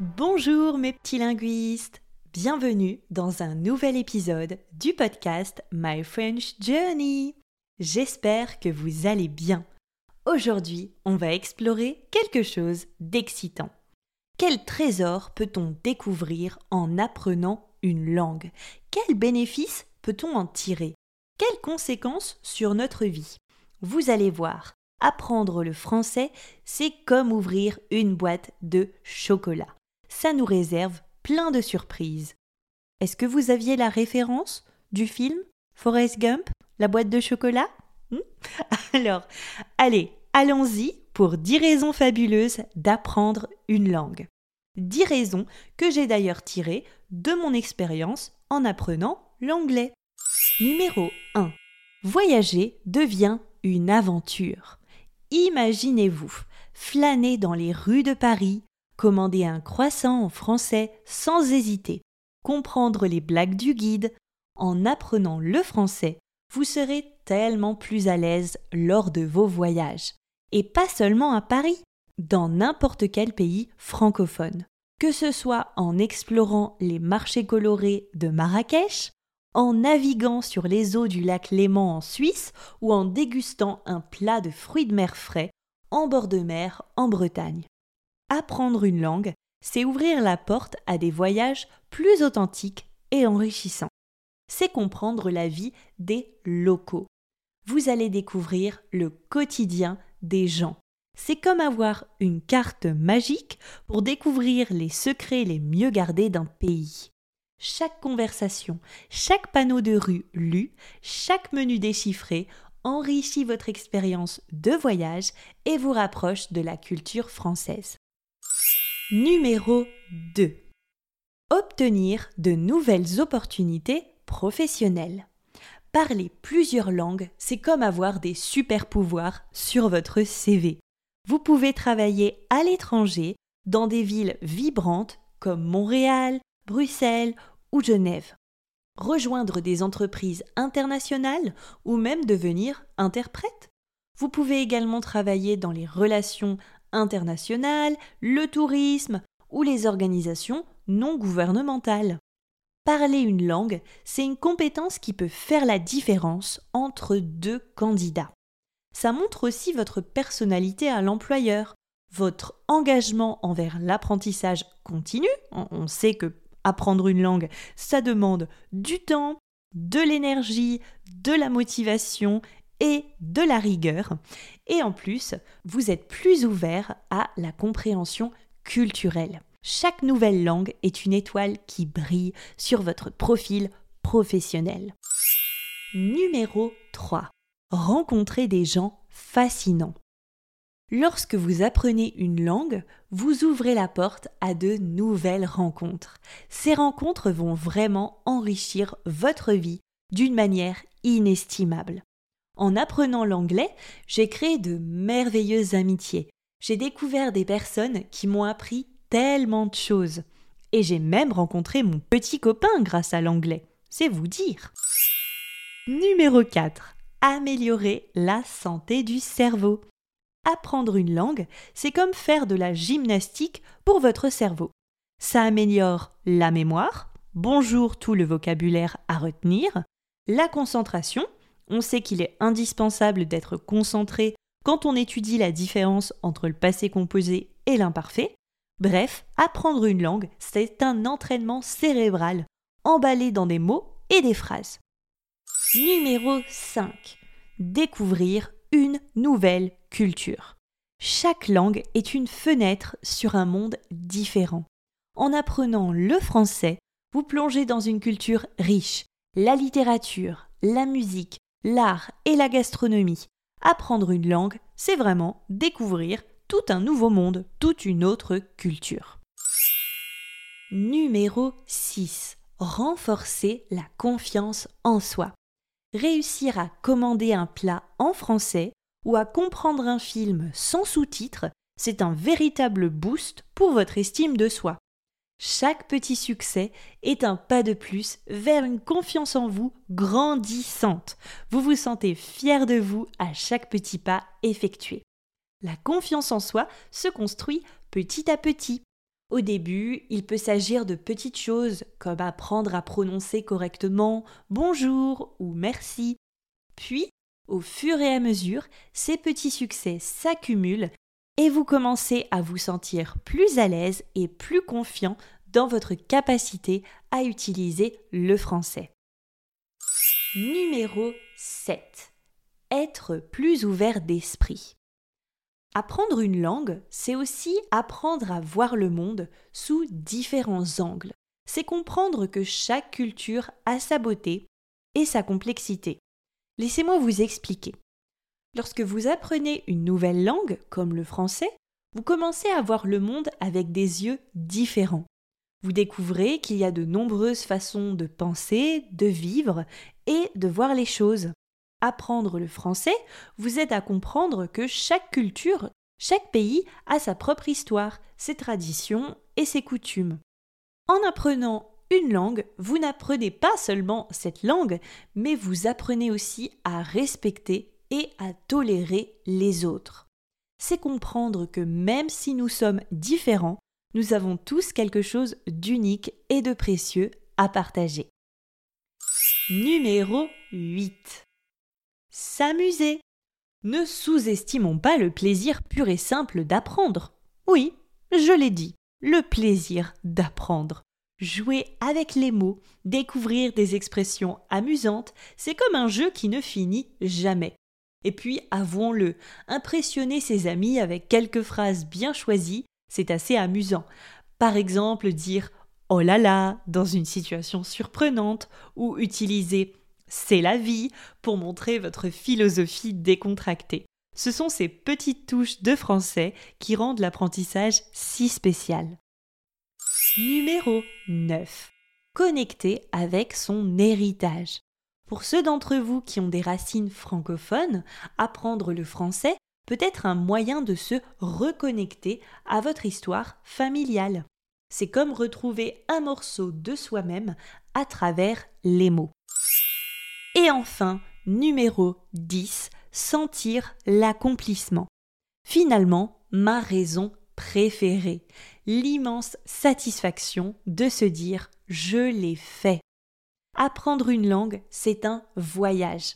Bonjour mes petits linguistes Bienvenue dans un nouvel épisode du podcast My French Journey. J'espère que vous allez bien. Aujourd'hui, on va explorer quelque chose d'excitant. Quel trésor peut-on découvrir en apprenant une langue? Quels bénéfices peut-on en tirer? Quelles conséquences sur notre vie? Vous allez voir, apprendre le français, c'est comme ouvrir une boîte de chocolat. Ça nous réserve plein de surprises. Est-ce que vous aviez la référence du film Forrest Gump, la boîte de chocolat? Hmm? Alors, allez, allons-y pour 10 raisons fabuleuses d'apprendre une langue. 10 raisons que j'ai d'ailleurs tirées de mon expérience en apprenant l'anglais. Numéro 1. Voyager devient une aventure. Imaginez-vous flâner dans les rues de Paris, commander un croissant en français sans hésiter, comprendre les blagues du guide. En apprenant le français, vous serez tellement plus à l'aise lors de vos voyages. Et pas seulement à Paris, dans n'importe quel pays francophone. Que ce soit en explorant les marchés colorés de Marrakech, en naviguant sur les eaux du lac Léman en Suisse ou en dégustant un plat de fruits de mer frais en bord de mer en Bretagne. Apprendre une langue, c'est ouvrir la porte à des voyages plus authentiques et enrichissants. C'est comprendre la vie des locaux. Vous allez découvrir le quotidien des gens. C'est comme avoir une carte magique pour découvrir les secrets les mieux gardés d'un pays. Chaque conversation, chaque panneau de rue lu, chaque menu déchiffré enrichit votre expérience de voyage et vous rapproche de la culture française. Numéro 2. Obtenir de nouvelles opportunités professionnelles. Parler plusieurs langues, c'est comme avoir des super pouvoirs sur votre CV. Vous pouvez travailler à l'étranger, dans des villes vibrantes comme Montréal, Bruxelles ou Genève. Rejoindre des entreprises internationales ou même devenir interprète. Vous pouvez également travailler dans les relations internationales, le tourisme ou les organisations non gouvernementales. Parler une langue, c'est une compétence qui peut faire la différence entre deux candidats. Ça montre aussi votre personnalité à l'employeur, votre engagement envers l'apprentissage continu. On sait que apprendre une langue, ça demande du temps, de l'énergie, de la motivation et de la rigueur. Et en plus, vous êtes plus ouvert à la compréhension culturelle. Chaque nouvelle langue est une étoile qui brille sur votre profil professionnel. Numéro 3. Rencontrer des gens fascinants. Lorsque vous apprenez une langue, vous ouvrez la porte à de nouvelles rencontres. Ces rencontres vont vraiment enrichir votre vie d'une manière inestimable. En apprenant l'anglais, j'ai créé de merveilleuses amitiés. J'ai découvert des personnes qui m'ont appris tellement de choses. Et j'ai même rencontré mon petit copain grâce à l'anglais. C'est vous dire. Numéro 4. Améliorer la santé du cerveau apprendre une langue, c'est comme faire de la gymnastique pour votre cerveau. Ça améliore la mémoire, bonjour tout le vocabulaire à retenir, la concentration, on sait qu'il est indispensable d'être concentré quand on étudie la différence entre le passé composé et l'imparfait, Bref, apprendre une langue, c'est un entraînement cérébral, emballé dans des mots et des phrases. Numéro 5. Découvrir une nouvelle culture. Chaque langue est une fenêtre sur un monde différent. En apprenant le français, vous plongez dans une culture riche. La littérature, la musique, l'art et la gastronomie. Apprendre une langue, c'est vraiment découvrir tout un nouveau monde, toute une autre culture. Numéro 6. Renforcer la confiance en soi. Réussir à commander un plat en français ou à comprendre un film sans sous-titres, c'est un véritable boost pour votre estime de soi. Chaque petit succès est un pas de plus vers une confiance en vous grandissante. Vous vous sentez fier de vous à chaque petit pas effectué. La confiance en soi se construit petit à petit. Au début, il peut s'agir de petites choses comme apprendre à prononcer correctement bonjour ou merci. Puis, au fur et à mesure, ces petits succès s'accumulent et vous commencez à vous sentir plus à l'aise et plus confiant dans votre capacité à utiliser le français. Numéro 7. Être plus ouvert d'esprit. Apprendre une langue, c'est aussi apprendre à voir le monde sous différents angles. C'est comprendre que chaque culture a sa beauté et sa complexité. Laissez-moi vous expliquer. Lorsque vous apprenez une nouvelle langue, comme le français, vous commencez à voir le monde avec des yeux différents. Vous découvrez qu'il y a de nombreuses façons de penser, de vivre et de voir les choses. Apprendre le français vous aide à comprendre que chaque culture, chaque pays a sa propre histoire, ses traditions et ses coutumes. En apprenant une langue, vous n'apprenez pas seulement cette langue, mais vous apprenez aussi à respecter et à tolérer les autres. C'est comprendre que même si nous sommes différents, nous avons tous quelque chose d'unique et de précieux à partager. Numéro 8. S'amuser. Ne sous-estimons pas le plaisir pur et simple d'apprendre. Oui, je l'ai dit, le plaisir d'apprendre. Jouer avec les mots, découvrir des expressions amusantes, c'est comme un jeu qui ne finit jamais. Et puis, avouons-le, impressionner ses amis avec quelques phrases bien choisies, c'est assez amusant. Par exemple, dire Oh là là dans une situation surprenante ou utiliser C'est la vie pour montrer votre philosophie décontractée. Ce sont ces petites touches de français qui rendent l'apprentissage si spécial. Numéro 9. Connecter avec son héritage. Pour ceux d'entre vous qui ont des racines francophones, apprendre le français peut être un moyen de se reconnecter à votre histoire familiale. C'est comme retrouver un morceau de soi-même à travers les mots. Et enfin, numéro 10, sentir l'accomplissement. Finalement, ma raison préférée, l'immense satisfaction de se dire je l'ai fait. Apprendre une langue, c'est un voyage,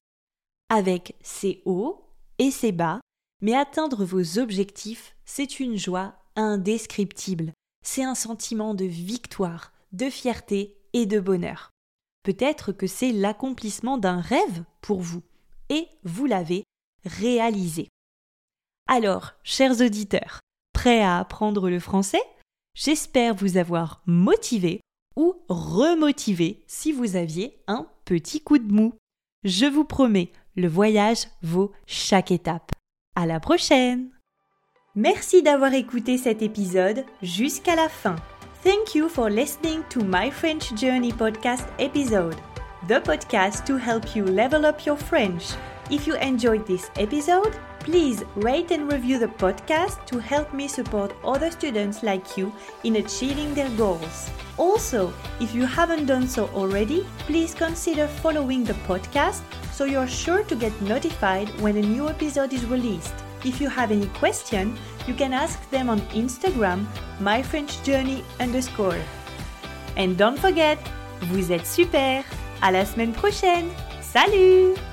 avec ses hauts et ses bas, mais atteindre vos objectifs, c'est une joie indescriptible, c'est un sentiment de victoire, de fierté et de bonheur. Peut-être que c'est l'accomplissement d'un rêve pour vous, et vous l'avez réalisé. Alors, chers auditeurs, prêts à apprendre le français? J'espère vous avoir motivé ou remotiver si vous aviez un petit coup de mou. Je vous promets, le voyage vaut chaque étape. À la prochaine! Merci d'avoir écouté cet épisode jusqu'à la fin. Thank you for listening to my French Journey podcast episode, the podcast to help you level up your French. If you enjoyed this episode, Please rate and review the podcast to help me support other students like you in achieving their goals. Also, if you haven't done so already, please consider following the podcast so you're sure to get notified when a new episode is released. If you have any question, you can ask them on Instagram, myfrenchjourney underscore. And don't forget, vous êtes super! À la semaine prochaine! Salut!